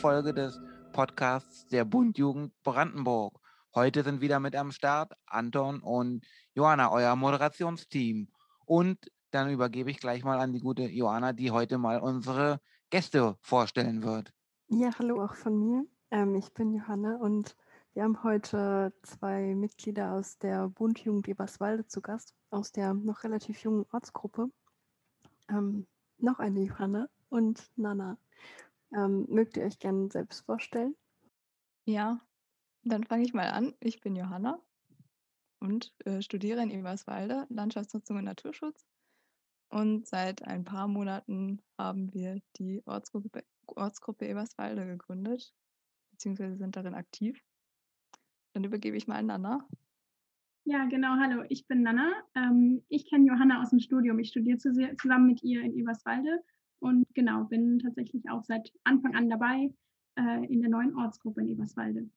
Folge des Podcasts der Bundjugend Brandenburg. Heute sind wieder mit am Start Anton und Johanna, euer Moderationsteam. Und dann übergebe ich gleich mal an die gute Johanna, die heute mal unsere Gäste vorstellen wird. Ja, hallo auch von mir. Ähm, ich bin Johanna und wir haben heute zwei Mitglieder aus der Bundjugend Eberswalde zu Gast, aus der noch relativ jungen Ortsgruppe. Ähm, noch eine Johanna und Nana. Ähm, mögt ihr euch gerne selbst vorstellen? Ja, dann fange ich mal an. Ich bin Johanna und äh, studiere in Eberswalde Landschaftsnutzung und Naturschutz. Und seit ein paar Monaten haben wir die Ortsgruppe, Ortsgruppe Eberswalde gegründet, beziehungsweise sind darin aktiv. Dann übergebe ich mal an Nana. Ja, genau. Hallo, ich bin Nana. Ähm, ich kenne Johanna aus dem Studium. Ich studiere zusammen mit ihr in Eberswalde und genau, bin tatsächlich auch seit Anfang an dabei äh, in der neuen Ortsgruppe in Eberswalde.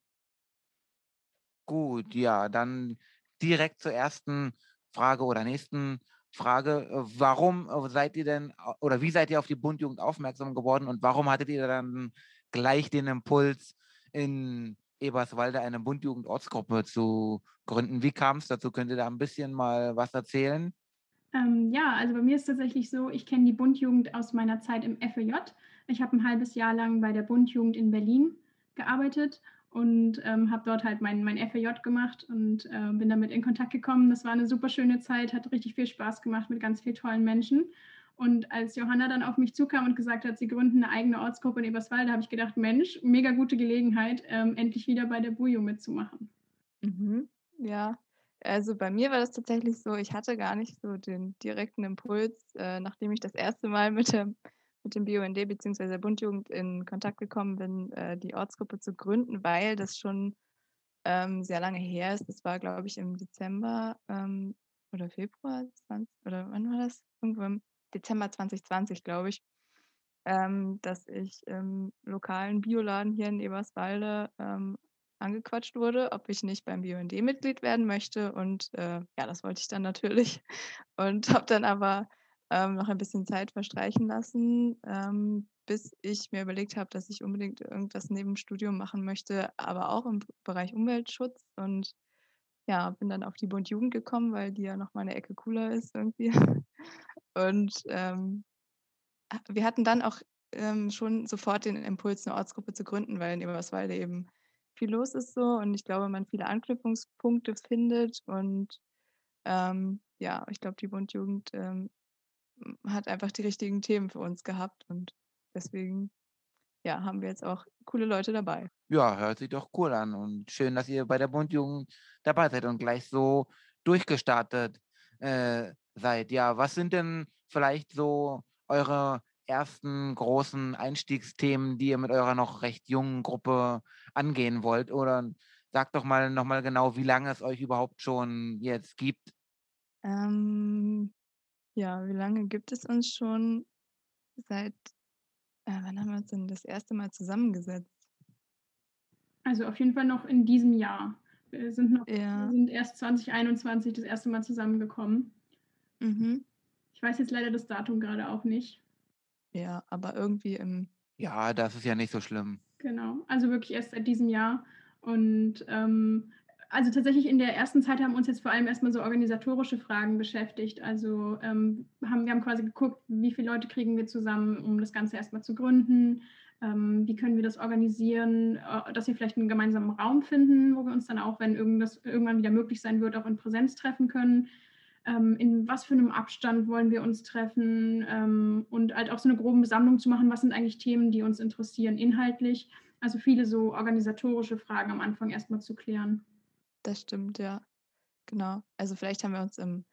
Gut, ja, dann direkt zur ersten Frage oder nächsten Frage. Warum seid ihr denn oder wie seid ihr auf die Bundjugend aufmerksam geworden und warum hattet ihr dann gleich den Impuls, in Eberswalde eine Bundjugend-Ortsgruppe zu gründen? Wie kam es dazu? Könnt ihr da ein bisschen mal was erzählen? Ähm, ja, also bei mir ist tatsächlich so, ich kenne die Bundjugend aus meiner Zeit im FEJ. Ich habe ein halbes Jahr lang bei der Bundjugend in Berlin gearbeitet und ähm, habe dort halt mein, mein FEJ gemacht und äh, bin damit in Kontakt gekommen. Das war eine super schöne Zeit, hat richtig viel Spaß gemacht mit ganz vielen tollen Menschen. Und als Johanna dann auf mich zukam und gesagt hat, sie gründen eine eigene Ortsgruppe in Eberswalde, habe ich gedacht, Mensch, mega gute Gelegenheit, ähm, endlich wieder bei der Bujo mitzumachen. Mhm. Ja, also bei mir war das tatsächlich so, ich hatte gar nicht so den direkten Impuls, äh, nachdem ich das erste Mal mit dem, mit dem BUND bzw. der Bundjugend in Kontakt gekommen bin, äh, die Ortsgruppe zu gründen, weil das schon ähm, sehr lange her ist. Das war, glaube ich, im Dezember ähm, oder Februar 20, oder wann war das? Irgendwo im Dezember 2020, glaube ich, ähm, dass ich im lokalen Bioladen hier in Eberswalde ähm, angequatscht wurde, ob ich nicht beim BUND Mitglied werden möchte. Und äh, ja, das wollte ich dann natürlich. Und habe dann aber ähm, noch ein bisschen Zeit verstreichen lassen, ähm, bis ich mir überlegt habe, dass ich unbedingt irgendwas neben Studium machen möchte, aber auch im Bereich Umweltschutz. Und ja, bin dann auf die Bund Jugend gekommen, weil die ja noch mal eine Ecke cooler ist irgendwie. Und ähm, wir hatten dann auch ähm, schon sofort den Impuls, eine Ortsgruppe zu gründen, weil in Eberswalde eben viel los ist so und ich glaube, man viele Anknüpfungspunkte findet und ähm, ja, ich glaube, die Bundjugend ähm, hat einfach die richtigen Themen für uns gehabt und deswegen ja, haben wir jetzt auch coole Leute dabei. Ja, hört sich doch cool an und schön, dass ihr bei der Bundjugend dabei seid und gleich so durchgestartet äh, seid. Ja, was sind denn vielleicht so eure ersten großen Einstiegsthemen, die ihr mit eurer noch recht jungen Gruppe angehen wollt? Oder sagt doch mal nochmal genau, wie lange es euch überhaupt schon jetzt gibt. Ähm, ja, wie lange gibt es uns schon? Seit, äh, wann haben wir uns denn das erste Mal zusammengesetzt? Also auf jeden Fall noch in diesem Jahr. Wir sind, noch, ja. wir sind erst 2021 das erste Mal zusammengekommen. Mhm. Ich weiß jetzt leider das Datum gerade auch nicht. Ja, aber irgendwie im. Ja, das ist ja nicht so schlimm. Genau, also wirklich erst seit diesem Jahr. Und ähm, also tatsächlich in der ersten Zeit haben uns jetzt vor allem erstmal so organisatorische Fragen beschäftigt. Also ähm, haben, wir haben quasi geguckt, wie viele Leute kriegen wir zusammen, um das Ganze erstmal zu gründen. Ähm, wie können wir das organisieren, äh, dass wir vielleicht einen gemeinsamen Raum finden, wo wir uns dann auch, wenn irgendwas irgendwann wieder möglich sein wird, auch in Präsenz treffen können ähm, in was für einem Abstand wollen wir uns treffen ähm, und halt auch so eine grobe Besammlung zu machen, was sind eigentlich Themen, die uns interessieren inhaltlich. Also viele so organisatorische Fragen am Anfang erstmal zu klären. Das stimmt, ja. Genau. Also vielleicht haben wir uns im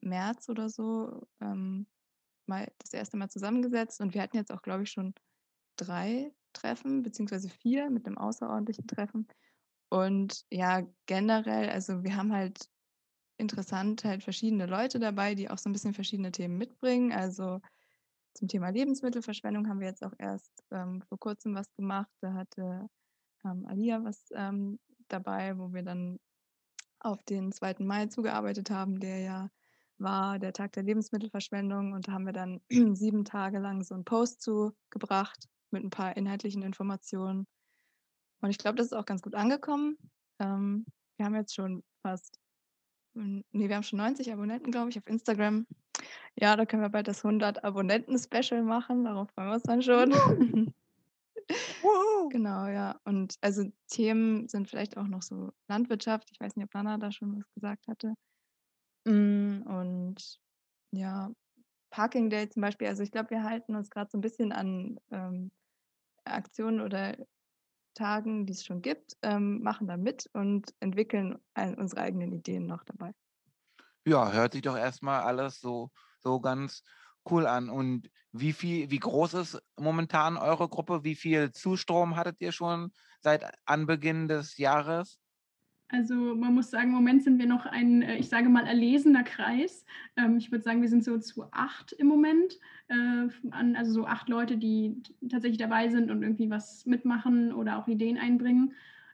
März oder so ähm, mal das erste Mal zusammengesetzt und wir hatten jetzt auch, glaube ich, schon drei Treffen, beziehungsweise vier mit einem außerordentlichen Treffen. Und ja, generell, also wir haben halt interessant halt verschiedene Leute dabei, die auch so ein bisschen verschiedene Themen mitbringen. Also zum Thema Lebensmittelverschwendung haben wir jetzt auch erst ähm, vor kurzem was gemacht. Da hatte ähm, Alia was ähm, dabei, wo wir dann auf den 2. Mai zugearbeitet haben, der ja war der Tag der Lebensmittelverschwendung und da haben wir dann sieben Tage lang so einen Post zugebracht mit ein paar inhaltlichen Informationen. Und ich glaube, das ist auch ganz gut angekommen. Ähm, wir haben jetzt schon fast, nee, wir haben schon 90 Abonnenten, glaube ich, auf Instagram. Ja, da können wir bald das 100 Abonnenten-Special machen. Darauf freuen wir uns dann schon. genau, ja. Und also Themen sind vielleicht auch noch so Landwirtschaft. Ich weiß nicht, ob Lana da schon was gesagt hatte. Mm, und ja, Parking Day zum Beispiel. Also ich glaube, wir halten uns gerade so ein bisschen an ähm, Aktionen oder Tagen, die es schon gibt, ähm, machen da mit und entwickeln unsere eigenen Ideen noch dabei. Ja, hört sich doch erstmal alles so, so ganz cool an. Und wie viel, wie groß ist momentan eure Gruppe? Wie viel Zustrom hattet ihr schon seit Anbeginn des Jahres? Also man muss sagen, im Moment sind wir noch ein, äh, ich sage mal, erlesener Kreis. Ähm, ich würde sagen, wir sind so zu acht im Moment. Äh, also so acht Leute, die tatsächlich dabei sind und irgendwie was mitmachen oder auch Ideen einbringen.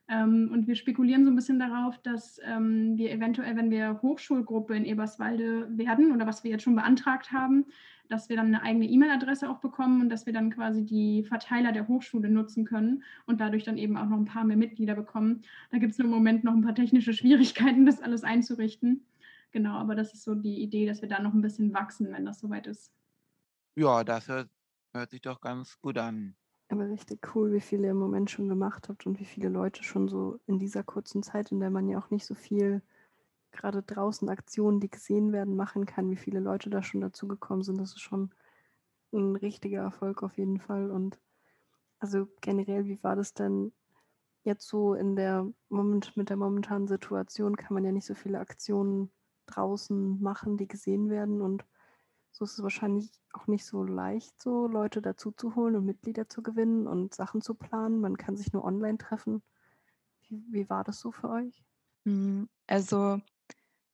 Ähm, und wir spekulieren so ein bisschen darauf, dass ähm, wir eventuell, wenn wir Hochschulgruppe in Eberswalde werden oder was wir jetzt schon beantragt haben, dass wir dann eine eigene E-Mail-Adresse auch bekommen und dass wir dann quasi die Verteiler der Hochschule nutzen können und dadurch dann eben auch noch ein paar mehr Mitglieder bekommen. Da gibt es im Moment noch ein paar technische Schwierigkeiten, das alles einzurichten. Genau, aber das ist so die Idee, dass wir da noch ein bisschen wachsen, wenn das soweit ist. Ja, das hört, hört sich doch ganz gut an. Aber richtig cool, wie viele ihr im Moment schon gemacht habt und wie viele Leute schon so in dieser kurzen Zeit, in der man ja auch nicht so viel gerade draußen Aktionen, die gesehen werden, machen kann, wie viele Leute da schon dazugekommen sind. Das ist schon ein richtiger Erfolg auf jeden Fall. Und also generell, wie war das denn jetzt so in der Moment mit der momentanen Situation? Kann man ja nicht so viele Aktionen draußen machen, die gesehen werden. Und so ist es wahrscheinlich auch nicht so leicht, so Leute dazu zu holen und Mitglieder zu gewinnen und Sachen zu planen. Man kann sich nur online treffen. Wie, wie war das so für euch? Hm,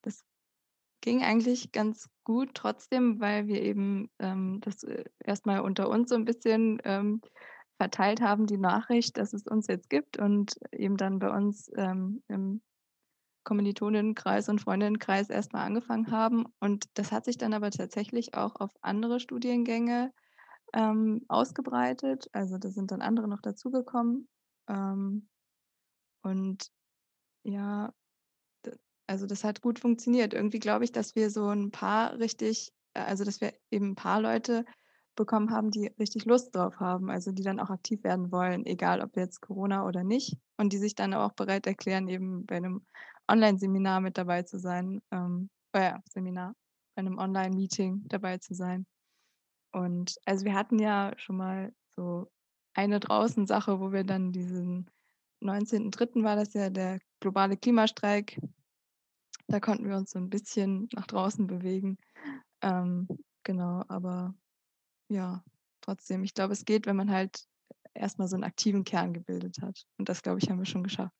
also ging eigentlich ganz gut trotzdem, weil wir eben ähm, das äh, erstmal unter uns so ein bisschen ähm, verteilt haben, die Nachricht, dass es uns jetzt gibt und eben dann bei uns ähm, im Kommilitoninnenkreis und Freundinnenkreis erstmal angefangen haben. Und das hat sich dann aber tatsächlich auch auf andere Studiengänge ähm, ausgebreitet. Also da sind dann andere noch dazugekommen. Ähm, und ja, also das hat gut funktioniert. Irgendwie glaube ich, dass wir so ein paar richtig, äh, also dass wir eben ein paar Leute bekommen haben, die richtig Lust drauf haben, also die dann auch aktiv werden wollen, egal ob jetzt Corona oder nicht. Und die sich dann auch bereit erklären, eben bei einem Online-Seminar mit dabei zu sein, ähm, äh, Seminar, bei einem Online-Meeting dabei zu sein. Und also wir hatten ja schon mal so eine draußen Sache, wo wir dann diesen 19.03. war das ja der globale Klimastreik da konnten wir uns so ein bisschen nach draußen bewegen. Ähm, genau, aber ja, trotzdem, ich glaube, es geht, wenn man halt erstmal so einen aktiven Kern gebildet hat. Und das, glaube ich, haben wir schon geschafft.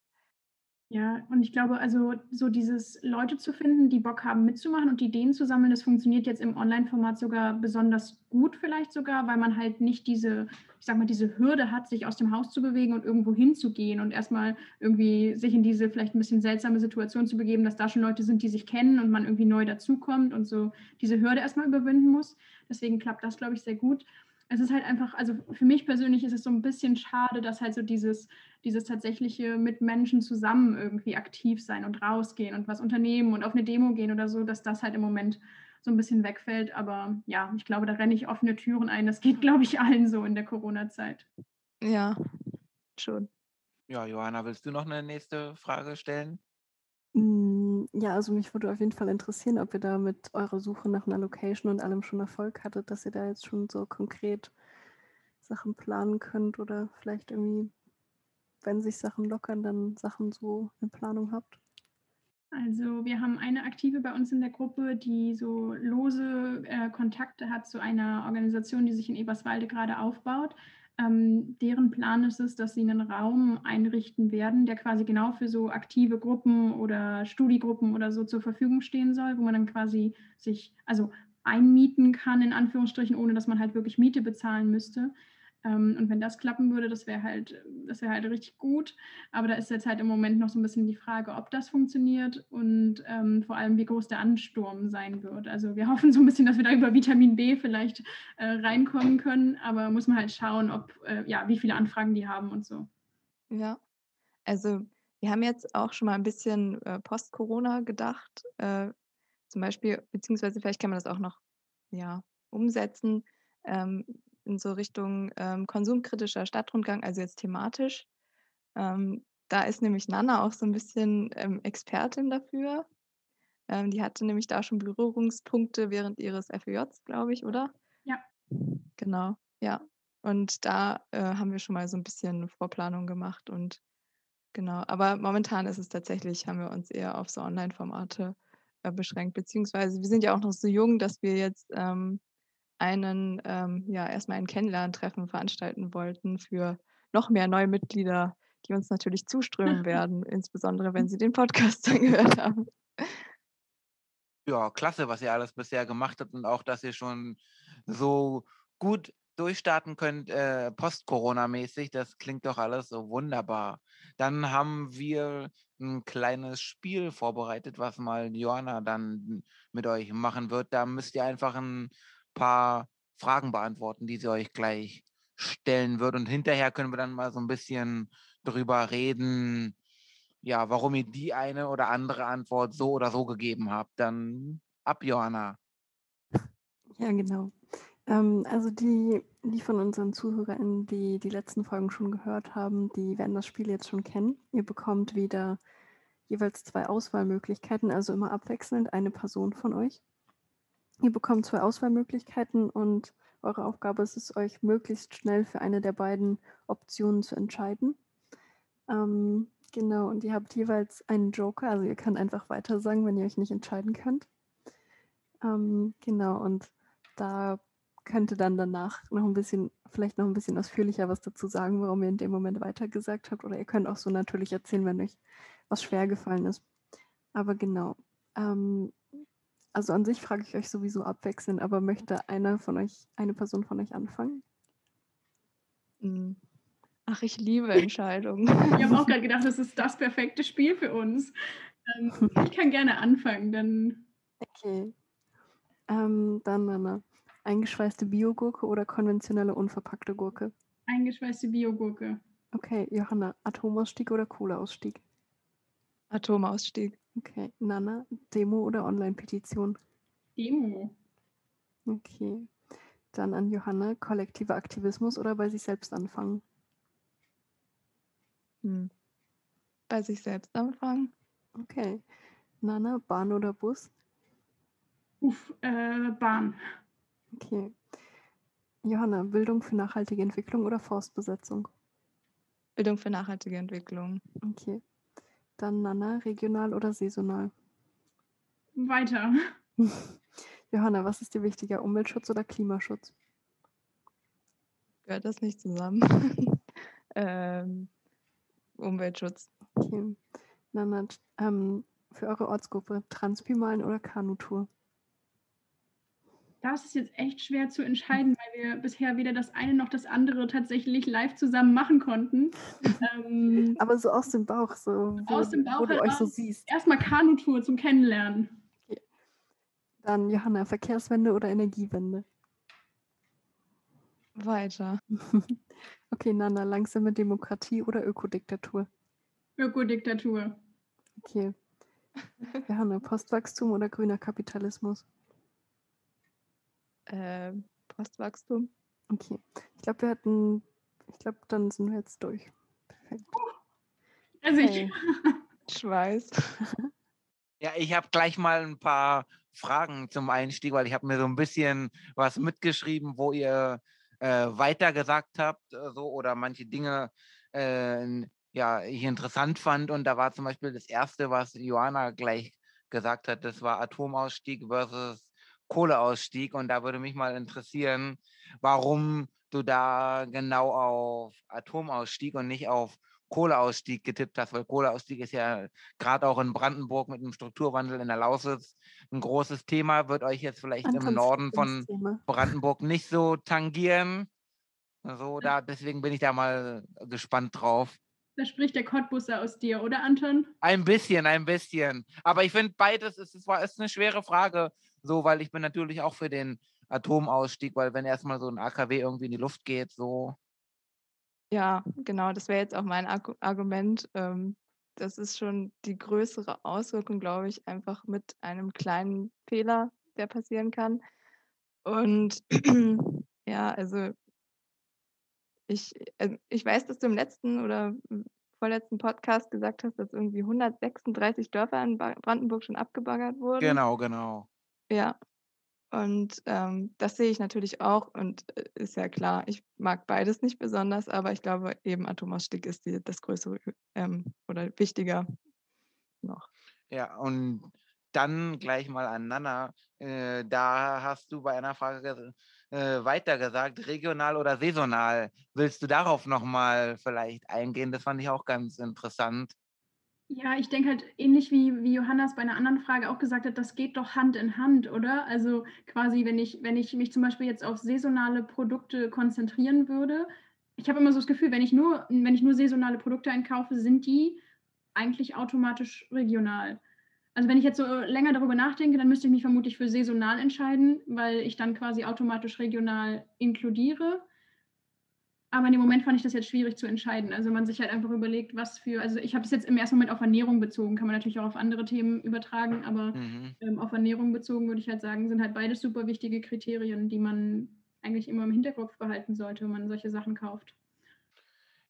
Ja, und ich glaube, also so dieses Leute zu finden, die Bock haben mitzumachen und Ideen zu sammeln, das funktioniert jetzt im Online-Format sogar besonders gut vielleicht sogar, weil man halt nicht diese, ich sag mal, diese Hürde hat, sich aus dem Haus zu bewegen und irgendwo hinzugehen und erstmal irgendwie sich in diese vielleicht ein bisschen seltsame Situation zu begeben, dass da schon Leute sind, die sich kennen und man irgendwie neu dazukommt und so diese Hürde erstmal überwinden muss. Deswegen klappt das, glaube ich, sehr gut es ist halt einfach, also für mich persönlich ist es so ein bisschen schade, dass halt so dieses, dieses tatsächliche mit Menschen zusammen irgendwie aktiv sein und rausgehen und was unternehmen und auf eine Demo gehen oder so, dass das halt im Moment so ein bisschen wegfällt. Aber ja, ich glaube, da renne ich offene Türen ein. Das geht, glaube ich, allen so in der Corona-Zeit. Ja, schon. Ja, Johanna, willst du noch eine nächste Frage stellen? Hm, ja, also mich würde auf jeden Fall interessieren, ob ihr da mit eurer Suche nach einer Location und allem schon Erfolg hattet, dass ihr da jetzt schon so konkret Sachen planen könnt oder vielleicht irgendwie, wenn sich Sachen lockern, dann Sachen so in Planung habt. Also wir haben eine Aktive bei uns in der Gruppe, die so lose äh, Kontakte hat zu einer Organisation, die sich in Eberswalde gerade aufbaut. Ähm, deren Plan ist es, dass sie einen Raum einrichten werden, der quasi genau für so aktive Gruppen oder Studiegruppen oder so zur Verfügung stehen soll, wo man dann quasi sich also einmieten kann, in Anführungsstrichen, ohne dass man halt wirklich Miete bezahlen müsste. Ähm, und wenn das klappen würde, das wäre halt, das wäre halt richtig gut. Aber da ist jetzt halt im Moment noch so ein bisschen die Frage, ob das funktioniert und ähm, vor allem, wie groß der Ansturm sein wird. Also wir hoffen so ein bisschen, dass wir da über Vitamin B vielleicht äh, reinkommen können, aber muss man halt schauen, ob, äh, ja, wie viele Anfragen die haben und so. Ja, also wir haben jetzt auch schon mal ein bisschen äh, Post-Corona gedacht. Äh, zum Beispiel, beziehungsweise vielleicht kann man das auch noch ja, umsetzen. Ähm, in so Richtung ähm, konsumkritischer Stadtrundgang, also jetzt thematisch. Ähm, da ist nämlich Nana auch so ein bisschen ähm, Expertin dafür. Ähm, die hatte nämlich da schon Berührungspunkte während ihres FEJs, glaube ich, oder? Ja. Genau, ja. Und da äh, haben wir schon mal so ein bisschen Vorplanung gemacht und genau. Aber momentan ist es tatsächlich, haben wir uns eher auf so Online-Formate äh, beschränkt, beziehungsweise wir sind ja auch noch so jung, dass wir jetzt ähm, einen, ähm, ja, erstmal ein Kennenlerntreffen veranstalten wollten für noch mehr neue Mitglieder, die uns natürlich zuströmen werden, insbesondere wenn sie den Podcast gehört haben. Ja, klasse, was ihr alles bisher gemacht habt und auch, dass ihr schon so gut durchstarten könnt, äh, post-Corona-mäßig. Das klingt doch alles so wunderbar. Dann haben wir ein kleines Spiel vorbereitet, was mal Johanna dann mit euch machen wird. Da müsst ihr einfach ein paar Fragen beantworten, die sie euch gleich stellen wird. Und hinterher können wir dann mal so ein bisschen drüber reden, ja, warum ihr die eine oder andere Antwort so oder so gegeben habt. Dann ab, Johanna. Ja, genau. Ähm, also die, die von unseren ZuhörerInnen, die die letzten Folgen schon gehört haben, die werden das Spiel jetzt schon kennen. Ihr bekommt wieder jeweils zwei Auswahlmöglichkeiten, also immer abwechselnd eine Person von euch. Ihr bekommt zwei Auswahlmöglichkeiten und eure Aufgabe ist es, euch möglichst schnell für eine der beiden Optionen zu entscheiden. Ähm, genau, und ihr habt jeweils einen Joker, also ihr könnt einfach weiter sagen, wenn ihr euch nicht entscheiden könnt. Ähm, genau, und da könnte dann danach noch ein bisschen, vielleicht noch ein bisschen ausführlicher was dazu sagen, warum ihr in dem Moment weitergesagt habt. Oder ihr könnt auch so natürlich erzählen, wenn euch was schwer gefallen ist. Aber genau. Ähm, also an sich frage ich euch sowieso abwechselnd, aber möchte einer von euch, eine Person von euch anfangen? Hm. Ach, ich liebe Entscheidungen. Ich habe auch gerade gedacht, das ist das perfekte Spiel für uns. Ähm, ich kann gerne anfangen, dann. Okay. Ähm, dann eine eingeschweißte Biogurke oder konventionelle unverpackte Gurke? Eingeschweißte Biogurke. Okay, Johanna, Atomausstieg oder Kohleausstieg? Atomausstieg. Okay, Nana, Demo oder Online-Petition? Demo. Okay. Dann an Johanna, kollektiver Aktivismus oder bei sich selbst anfangen? Hm. Bei sich selbst anfangen. Okay. Nana, Bahn oder Bus? Uff, äh, Bahn. Okay. Johanna, Bildung für nachhaltige Entwicklung oder Forstbesetzung? Bildung für nachhaltige Entwicklung. Okay. Dann Nana, regional oder saisonal? Weiter. Johanna, was ist dir wichtiger, Umweltschutz oder Klimaschutz? Gehört das nicht zusammen? ähm, Umweltschutz. Okay. Nana, ähm, für eure Ortsgruppe Transpimalen oder Kanutour? Das ist jetzt echt schwer zu entscheiden, weil wir bisher weder das eine noch das andere tatsächlich live zusammen machen konnten. ähm, Aber so aus dem Bauch, so wo, aus dem Bauch wo du euch so siehst. Erstmal Kanutour zum Kennenlernen. Okay. Dann Johanna, Verkehrswende oder Energiewende? Weiter. okay, Nana, langsame Demokratie oder Ökodiktatur? Ökodiktatur. Okay. Johanna, Postwachstum oder grüner Kapitalismus? Äh, Postwachstum. Okay. Ich glaube, wir hatten, ich glaube, dann sind wir jetzt durch. Perfekt. Also ich. Schweiß. Ja, ich habe gleich mal ein paar Fragen zum Einstieg, weil ich habe mir so ein bisschen was mitgeschrieben, wo ihr äh, weitergesagt habt äh, so, oder manche Dinge äh, ja, ich interessant fand. Und da war zum Beispiel das Erste, was Johanna gleich gesagt hat, das war Atomausstieg versus Kohleausstieg. Und da würde mich mal interessieren, warum du da genau auf Atomausstieg und nicht auf Kohleausstieg getippt hast, weil Kohleausstieg ist ja gerade auch in Brandenburg mit dem Strukturwandel in der Lausitz ein großes Thema, wird euch jetzt vielleicht im Norden von Brandenburg nicht so tangieren. So, da, deswegen bin ich da mal gespannt drauf. Da spricht der Cottbusser aus dir, oder Anton? Ein bisschen, ein bisschen. Aber ich finde beides ist, ist, ist eine schwere Frage, so, weil ich bin natürlich auch für den Atomausstieg, weil wenn erstmal so ein AKW irgendwie in die Luft geht, so. Ja, genau, das wäre jetzt auch mein Argument. Ähm, das ist schon die größere Auswirkung, glaube ich, einfach mit einem kleinen Fehler, der passieren kann. Und ja, also ich, äh, ich weiß, dass du im letzten oder vorletzten Podcast gesagt hast, dass irgendwie 136 Dörfer in Brandenburg schon abgebaggert wurden. Genau, genau. Ja. Und ähm, das sehe ich natürlich auch und äh, ist ja klar, ich mag beides nicht besonders, aber ich glaube eben Atomausstieg ist die, das größere ähm, oder wichtiger noch. Ja, und dann gleich mal an Nana. Äh, da hast du bei einer Frage äh, weiter gesagt, regional oder saisonal. Willst du darauf nochmal vielleicht eingehen? Das fand ich auch ganz interessant. Ja, ich denke halt ähnlich wie, wie Johannes bei einer anderen Frage auch gesagt hat, das geht doch Hand in Hand, oder? Also quasi, wenn ich, wenn ich mich zum Beispiel jetzt auf saisonale Produkte konzentrieren würde, ich habe immer so das Gefühl, wenn ich nur, wenn ich nur saisonale Produkte einkaufe, sind die eigentlich automatisch regional. Also wenn ich jetzt so länger darüber nachdenke, dann müsste ich mich vermutlich für saisonal entscheiden, weil ich dann quasi automatisch regional inkludiere. Aber in dem Moment fand ich das jetzt schwierig zu entscheiden. Also man sich halt einfach überlegt, was für, also ich habe es jetzt im ersten Moment auf Ernährung bezogen, kann man natürlich auch auf andere Themen übertragen, aber mhm. ähm, auf Ernährung bezogen würde ich halt sagen, sind halt beides super wichtige Kriterien, die man eigentlich immer im Hinterkopf behalten sollte, wenn man solche Sachen kauft.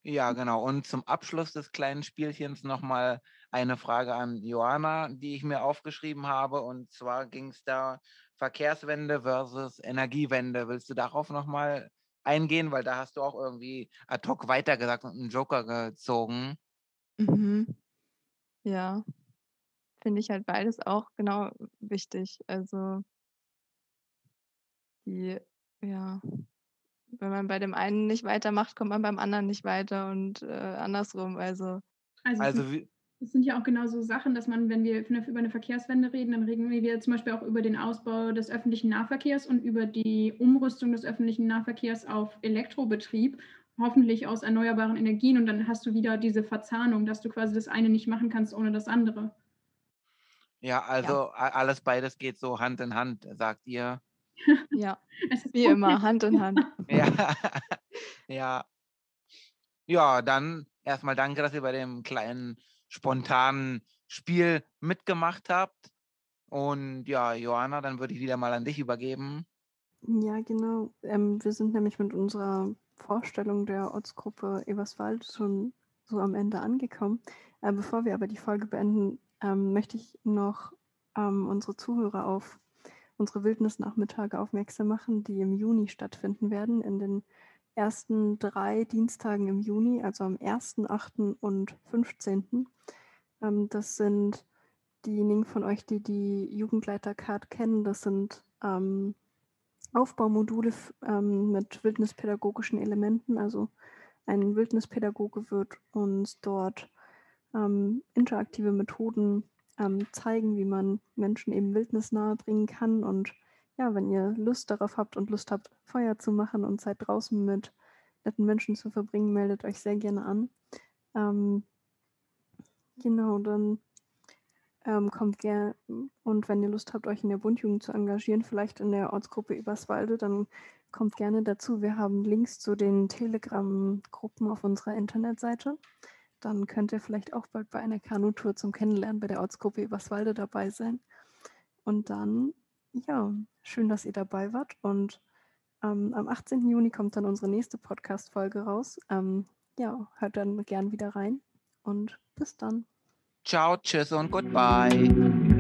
Ja, genau. Und zum Abschluss des kleinen Spielchens nochmal eine Frage an Johanna, die ich mir aufgeschrieben habe. Und zwar ging es da Verkehrswende versus Energiewende. Willst du darauf nochmal eingehen? Weil da hast du auch irgendwie ad hoc weitergesagt und einen Joker gezogen. Mhm. Ja, finde ich halt beides auch genau wichtig. Also die, ja, wenn man bei dem einen nicht weitermacht, kommt man beim anderen nicht weiter und äh, andersrum. Also, also, also wie, das sind ja auch genau so Sachen, dass man, wenn wir über eine Verkehrswende reden, dann reden wir zum Beispiel auch über den Ausbau des öffentlichen Nahverkehrs und über die Umrüstung des öffentlichen Nahverkehrs auf Elektrobetrieb, hoffentlich aus erneuerbaren Energien. Und dann hast du wieder diese Verzahnung, dass du quasi das eine nicht machen kannst ohne das andere. Ja, also ja. alles beides geht so Hand in Hand, sagt ihr. Ja, wie immer, Hand in Hand. ja, ja. Ja, dann erstmal danke, dass ihr bei dem kleinen spontanen Spiel mitgemacht habt. Und ja, Johanna, dann würde ich wieder mal an dich übergeben. Ja, genau. Ähm, wir sind nämlich mit unserer Vorstellung der Ortsgruppe Eberswald schon so am Ende angekommen. Äh, bevor wir aber die Folge beenden, ähm, möchte ich noch ähm, unsere Zuhörer auf unsere Wildnisnachmittage aufmerksam machen, die im Juni stattfinden werden, in den ersten drei Dienstagen im Juni, also am 1., 8. und 15. Ähm, das sind diejenigen von euch, die die Jugendleiter-Card kennen. Das sind ähm, Aufbaumodule ähm, mit wildnispädagogischen Elementen. Also ein Wildnispädagoge wird uns dort ähm, interaktive Methoden ähm, zeigen, wie man Menschen eben Wildnis nahe bringen kann und ja, wenn ihr Lust darauf habt und Lust habt, Feuer zu machen und Zeit draußen mit netten Menschen zu verbringen, meldet euch sehr gerne an. Ähm, genau, dann ähm, kommt gerne und wenn ihr Lust habt, euch in der Bundjugend zu engagieren, vielleicht in der Ortsgruppe Eberswalde, dann kommt gerne dazu. Wir haben Links zu den Telegram-Gruppen auf unserer Internetseite. Dann könnt ihr vielleicht auch bald bei einer Kanutour zum Kennenlernen bei der Ortsgruppe Eberswalde dabei sein. Und dann ja, schön, dass ihr dabei wart. Und ähm, am 18. Juni kommt dann unsere nächste Podcast-Folge raus. Ähm, ja, hört dann gern wieder rein und bis dann. Ciao, tschüss und goodbye.